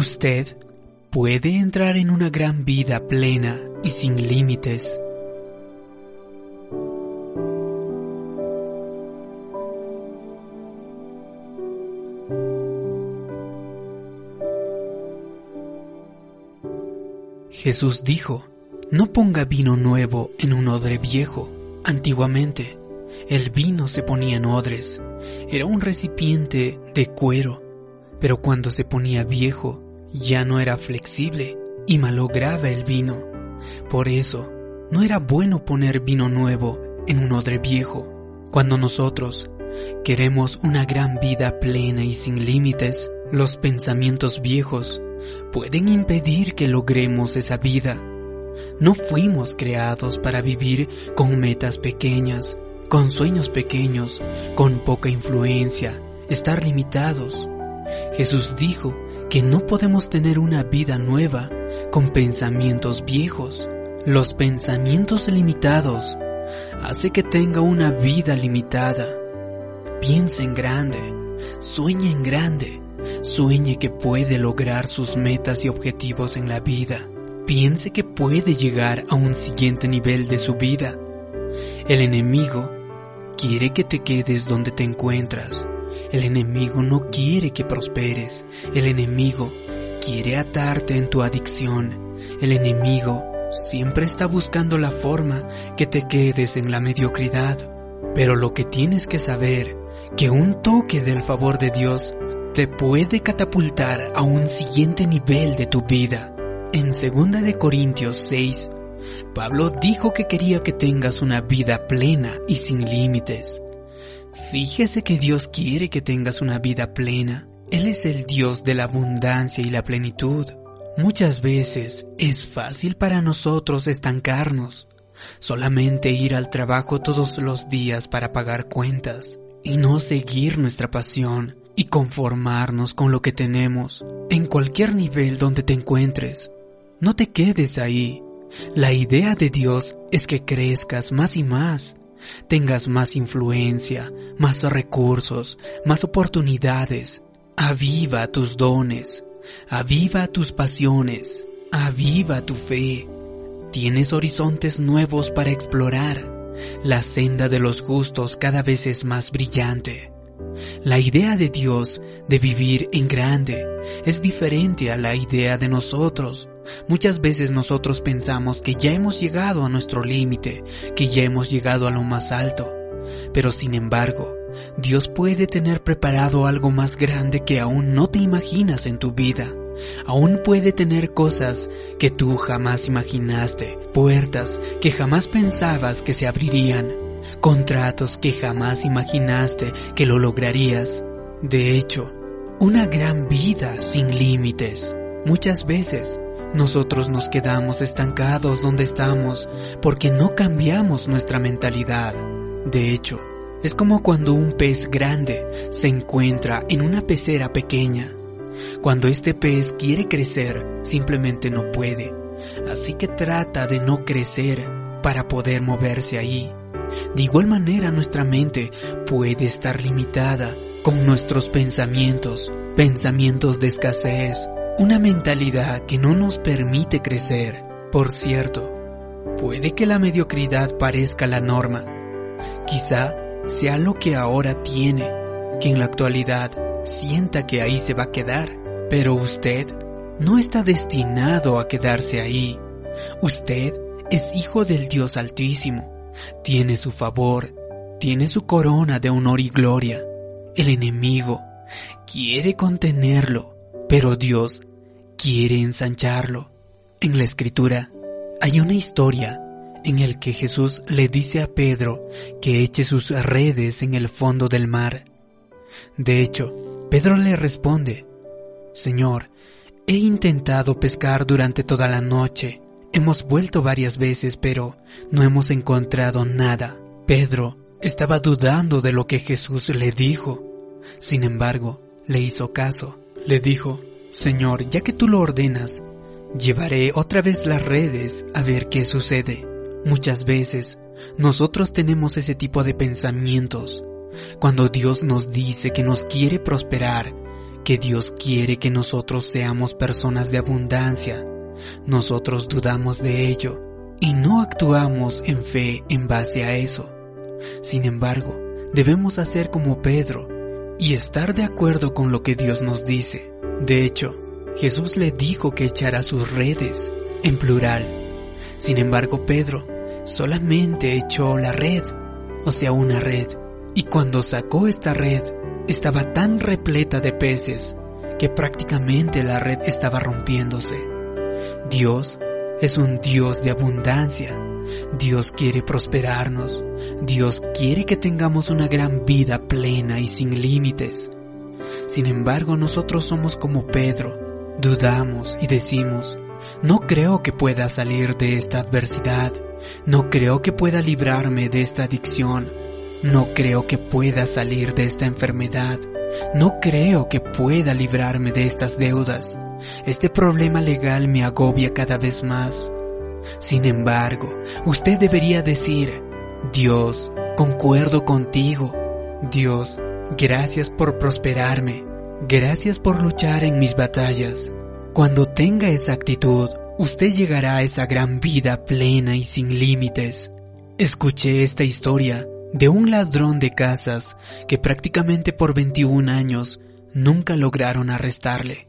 Usted puede entrar en una gran vida plena y sin límites. Jesús dijo, no ponga vino nuevo en un odre viejo. Antiguamente, el vino se ponía en odres. Era un recipiente de cuero pero cuando se ponía viejo ya no era flexible y malograba el vino. Por eso, no era bueno poner vino nuevo en un odre viejo. Cuando nosotros queremos una gran vida plena y sin límites, los pensamientos viejos pueden impedir que logremos esa vida. No fuimos creados para vivir con metas pequeñas, con sueños pequeños, con poca influencia, estar limitados. Jesús dijo que no podemos tener una vida nueva con pensamientos viejos. Los pensamientos limitados hace que tenga una vida limitada. Piense en grande, sueñe en grande, sueñe que puede lograr sus metas y objetivos en la vida. Piense que puede llegar a un siguiente nivel de su vida. El enemigo quiere que te quedes donde te encuentras el enemigo no quiere que prosperes. El enemigo quiere atarte en tu adicción. El enemigo siempre está buscando la forma que te quedes en la mediocridad. Pero lo que tienes que saber, que un toque del favor de Dios te puede catapultar a un siguiente nivel de tu vida. En 2 de Corintios 6, Pablo dijo que quería que tengas una vida plena y sin límites. Fíjese que Dios quiere que tengas una vida plena. Él es el Dios de la abundancia y la plenitud. Muchas veces es fácil para nosotros estancarnos, solamente ir al trabajo todos los días para pagar cuentas y no seguir nuestra pasión y conformarnos con lo que tenemos en cualquier nivel donde te encuentres. No te quedes ahí. La idea de Dios es que crezcas más y más tengas más influencia, más recursos, más oportunidades. Aviva tus dones, aviva tus pasiones, aviva tu fe. Tienes horizontes nuevos para explorar. La senda de los gustos cada vez es más brillante. La idea de Dios de vivir en grande es diferente a la idea de nosotros Muchas veces nosotros pensamos que ya hemos llegado a nuestro límite, que ya hemos llegado a lo más alto. Pero sin embargo, Dios puede tener preparado algo más grande que aún no te imaginas en tu vida. Aún puede tener cosas que tú jamás imaginaste, puertas que jamás pensabas que se abrirían, contratos que jamás imaginaste que lo lograrías. De hecho, una gran vida sin límites. Muchas veces nosotros nos quedamos estancados donde estamos porque no cambiamos nuestra mentalidad. De hecho, es como cuando un pez grande se encuentra en una pecera pequeña. Cuando este pez quiere crecer, simplemente no puede. Así que trata de no crecer para poder moverse ahí. De igual manera nuestra mente puede estar limitada con nuestros pensamientos, pensamientos de escasez, una mentalidad que no nos permite crecer. Por cierto, puede que la mediocridad parezca la norma. Quizá sea lo que ahora tiene, que en la actualidad sienta que ahí se va a quedar. Pero usted no está destinado a quedarse ahí. Usted es hijo del Dios Altísimo. Tiene su favor, tiene su corona de honor y gloria. El enemigo quiere contenerlo, pero Dios quiere ensancharlo. En la escritura hay una historia en el que Jesús le dice a Pedro que eche sus redes en el fondo del mar. De hecho, Pedro le responde, Señor, he intentado pescar durante toda la noche. Hemos vuelto varias veces, pero no hemos encontrado nada. Pedro estaba dudando de lo que Jesús le dijo. Sin embargo, le hizo caso. Le dijo, Señor, ya que tú lo ordenas, llevaré otra vez las redes a ver qué sucede. Muchas veces nosotros tenemos ese tipo de pensamientos. Cuando Dios nos dice que nos quiere prosperar, que Dios quiere que nosotros seamos personas de abundancia. Nosotros dudamos de ello y no actuamos en fe en base a eso. Sin embargo, debemos hacer como Pedro y estar de acuerdo con lo que Dios nos dice. De hecho, Jesús le dijo que echara sus redes, en plural. Sin embargo, Pedro solamente echó la red, o sea, una red, y cuando sacó esta red, estaba tan repleta de peces que prácticamente la red estaba rompiéndose. Dios es un Dios de abundancia. Dios quiere prosperarnos. Dios quiere que tengamos una gran vida plena y sin límites. Sin embargo, nosotros somos como Pedro. Dudamos y decimos, no creo que pueda salir de esta adversidad. No creo que pueda librarme de esta adicción. No creo que pueda salir de esta enfermedad. No creo que pueda librarme de estas deudas. Este problema legal me agobia cada vez más. Sin embargo, usted debería decir, Dios, concuerdo contigo. Dios, gracias por prosperarme. Gracias por luchar en mis batallas. Cuando tenga esa actitud, usted llegará a esa gran vida plena y sin límites. Escuché esta historia de un ladrón de casas que prácticamente por 21 años nunca lograron arrestarle.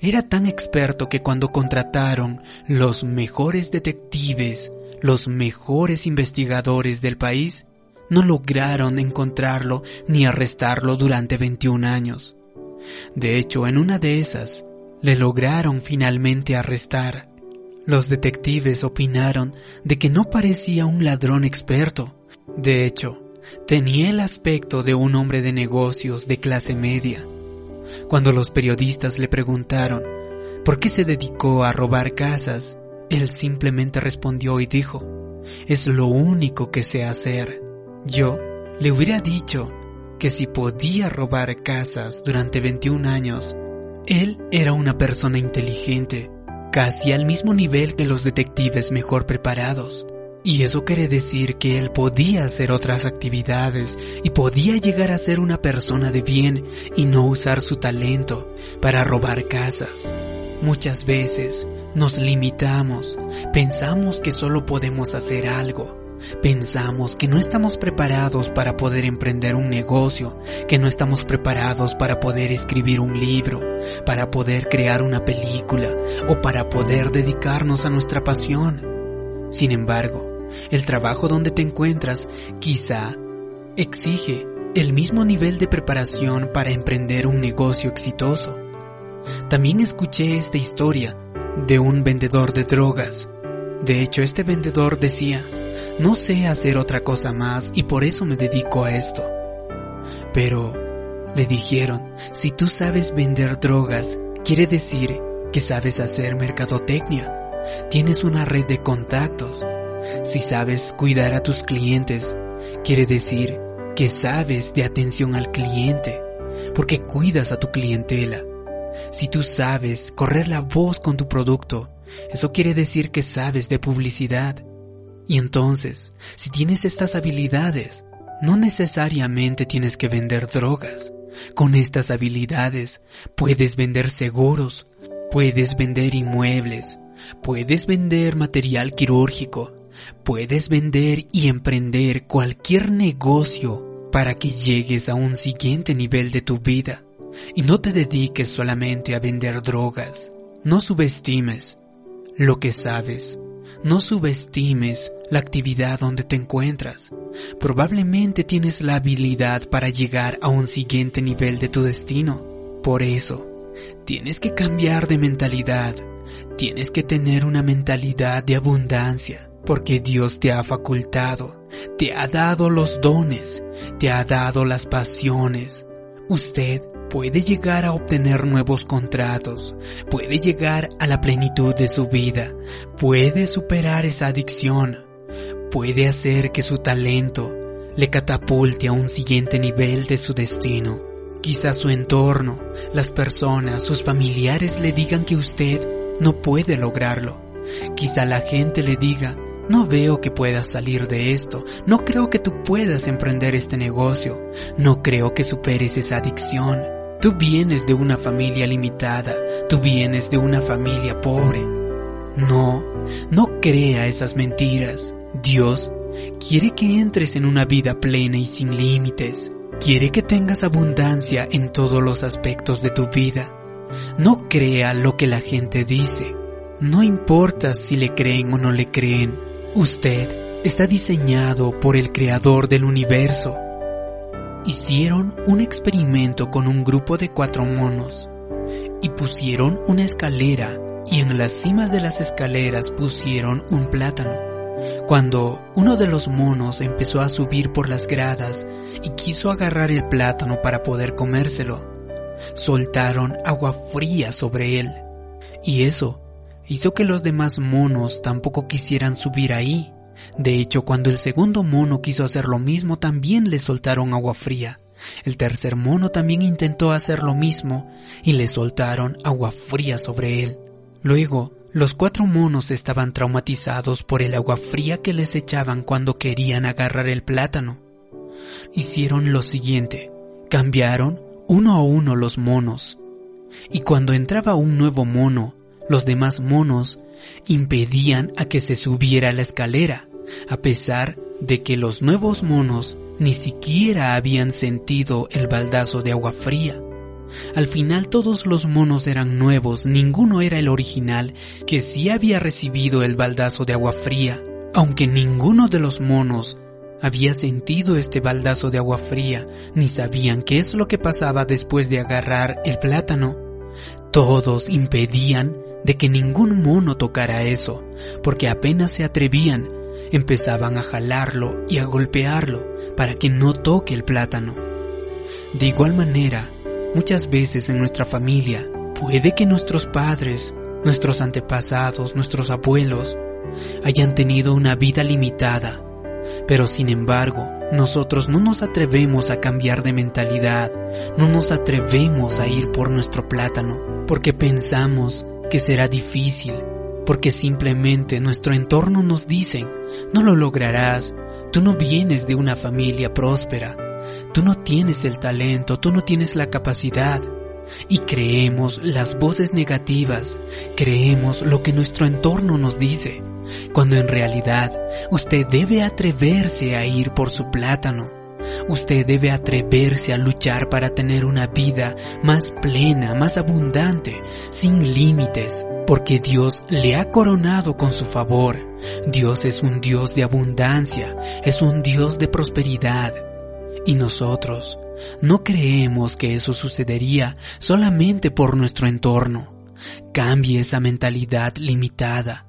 Era tan experto que cuando contrataron los mejores detectives, los mejores investigadores del país, no lograron encontrarlo ni arrestarlo durante 21 años. De hecho, en una de esas, le lograron finalmente arrestar. Los detectives opinaron de que no parecía un ladrón experto, de hecho, tenía el aspecto de un hombre de negocios de clase media. Cuando los periodistas le preguntaron por qué se dedicó a robar casas, él simplemente respondió y dijo, es lo único que sé hacer. Yo le hubiera dicho que si podía robar casas durante 21 años, él era una persona inteligente, casi al mismo nivel que los detectives mejor preparados. Y eso quiere decir que él podía hacer otras actividades y podía llegar a ser una persona de bien y no usar su talento para robar casas. Muchas veces nos limitamos, pensamos que solo podemos hacer algo, pensamos que no estamos preparados para poder emprender un negocio, que no estamos preparados para poder escribir un libro, para poder crear una película o para poder dedicarnos a nuestra pasión. Sin embargo, el trabajo donde te encuentras quizá exige el mismo nivel de preparación para emprender un negocio exitoso. También escuché esta historia de un vendedor de drogas. De hecho, este vendedor decía, no sé hacer otra cosa más y por eso me dedico a esto. Pero, le dijeron, si tú sabes vender drogas, quiere decir que sabes hacer mercadotecnia. Tienes una red de contactos. Si sabes cuidar a tus clientes, quiere decir que sabes de atención al cliente, porque cuidas a tu clientela. Si tú sabes correr la voz con tu producto, eso quiere decir que sabes de publicidad. Y entonces, si tienes estas habilidades, no necesariamente tienes que vender drogas. Con estas habilidades puedes vender seguros, puedes vender inmuebles, Puedes vender material quirúrgico, puedes vender y emprender cualquier negocio para que llegues a un siguiente nivel de tu vida y no te dediques solamente a vender drogas. No subestimes lo que sabes. No subestimes la actividad donde te encuentras. Probablemente tienes la habilidad para llegar a un siguiente nivel de tu destino. Por eso, tienes que cambiar de mentalidad Tienes que tener una mentalidad de abundancia, porque Dios te ha facultado, te ha dado los dones, te ha dado las pasiones. Usted puede llegar a obtener nuevos contratos, puede llegar a la plenitud de su vida, puede superar esa adicción, puede hacer que su talento le catapulte a un siguiente nivel de su destino. Quizá su entorno, las personas, sus familiares le digan que usted no puede lograrlo. Quizá la gente le diga, no veo que puedas salir de esto, no creo que tú puedas emprender este negocio, no creo que superes esa adicción. Tú vienes de una familia limitada, tú vienes de una familia pobre. No, no crea esas mentiras. Dios quiere que entres en una vida plena y sin límites. Quiere que tengas abundancia en todos los aspectos de tu vida. No crea lo que la gente dice. No importa si le creen o no le creen. Usted está diseñado por el creador del universo hicieron un experimento con un grupo de cuatro monos y pusieron una escalera y en la cima de las escaleras pusieron un plátano. Cuando uno de los monos empezó a subir por las gradas y quiso agarrar el plátano para poder comérselo, soltaron agua fría sobre él. Y eso hizo que los demás monos tampoco quisieran subir ahí de hecho, cuando el segundo mono quiso hacer lo mismo, también le soltaron agua fría. El tercer mono también intentó hacer lo mismo y le soltaron agua fría sobre él. Luego, los cuatro monos estaban traumatizados por el agua fría que les echaban cuando querían agarrar el plátano. Hicieron lo siguiente, cambiaron uno a uno los monos. Y cuando entraba un nuevo mono, los demás monos impedían a que se subiera la escalera a pesar de que los nuevos monos ni siquiera habían sentido el baldazo de agua fría. Al final todos los monos eran nuevos, ninguno era el original que sí había recibido el baldazo de agua fría, aunque ninguno de los monos había sentido este baldazo de agua fría, ni sabían qué es lo que pasaba después de agarrar el plátano. Todos impedían de que ningún mono tocara eso, porque apenas se atrevían empezaban a jalarlo y a golpearlo para que no toque el plátano. De igual manera, muchas veces en nuestra familia, puede que nuestros padres, nuestros antepasados, nuestros abuelos, hayan tenido una vida limitada, pero sin embargo, nosotros no nos atrevemos a cambiar de mentalidad, no nos atrevemos a ir por nuestro plátano, porque pensamos que será difícil, porque simplemente nuestro entorno nos dice, no lo lograrás, tú no vienes de una familia próspera, tú no tienes el talento, tú no tienes la capacidad. Y creemos las voces negativas, creemos lo que nuestro entorno nos dice, cuando en realidad usted debe atreverse a ir por su plátano. Usted debe atreverse a luchar para tener una vida más plena, más abundante, sin límites, porque Dios le ha coronado con su favor. Dios es un Dios de abundancia, es un Dios de prosperidad. Y nosotros no creemos que eso sucedería solamente por nuestro entorno. Cambie esa mentalidad limitada.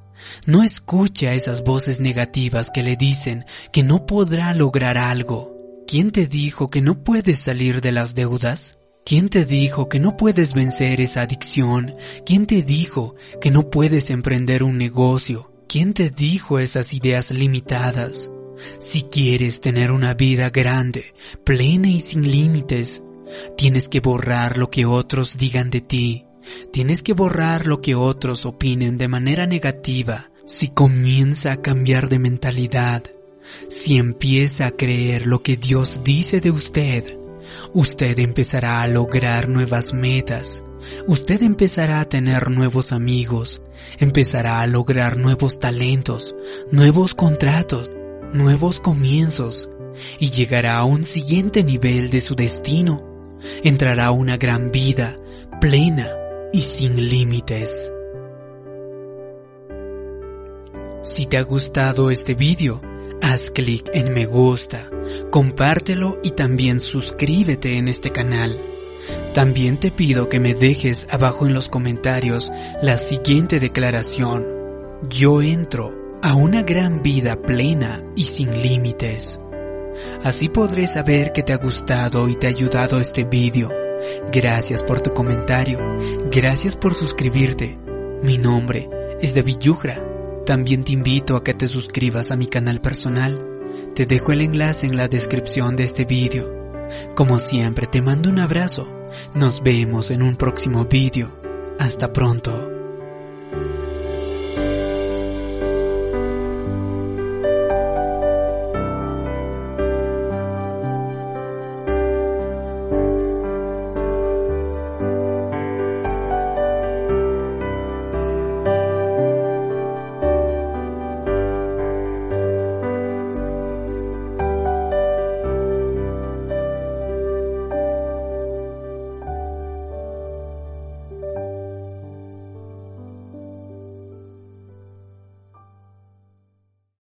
No escuche a esas voces negativas que le dicen que no podrá lograr algo. ¿Quién te dijo que no puedes salir de las deudas? ¿Quién te dijo que no puedes vencer esa adicción? ¿Quién te dijo que no puedes emprender un negocio? ¿Quién te dijo esas ideas limitadas? Si quieres tener una vida grande, plena y sin límites, tienes que borrar lo que otros digan de ti. Tienes que borrar lo que otros opinen de manera negativa. Si comienza a cambiar de mentalidad, si empieza a creer lo que Dios dice de usted, usted empezará a lograr nuevas metas, usted empezará a tener nuevos amigos, empezará a lograr nuevos talentos, nuevos contratos, nuevos comienzos y llegará a un siguiente nivel de su destino. Entrará a una gran vida plena y sin límites. Si te ha gustado este vídeo, haz clic en me gusta, compártelo y también suscríbete en este canal. También te pido que me dejes abajo en los comentarios la siguiente declaración. Yo entro a una gran vida plena y sin límites. Así podré saber que te ha gustado y te ha ayudado este vídeo. Gracias por tu comentario. Gracias por suscribirte. Mi nombre es David Yugra también te invito a que te suscribas a mi canal personal. Te dejo el enlace en la descripción de este vídeo. Como siempre te mando un abrazo. Nos vemos en un próximo vídeo. Hasta pronto.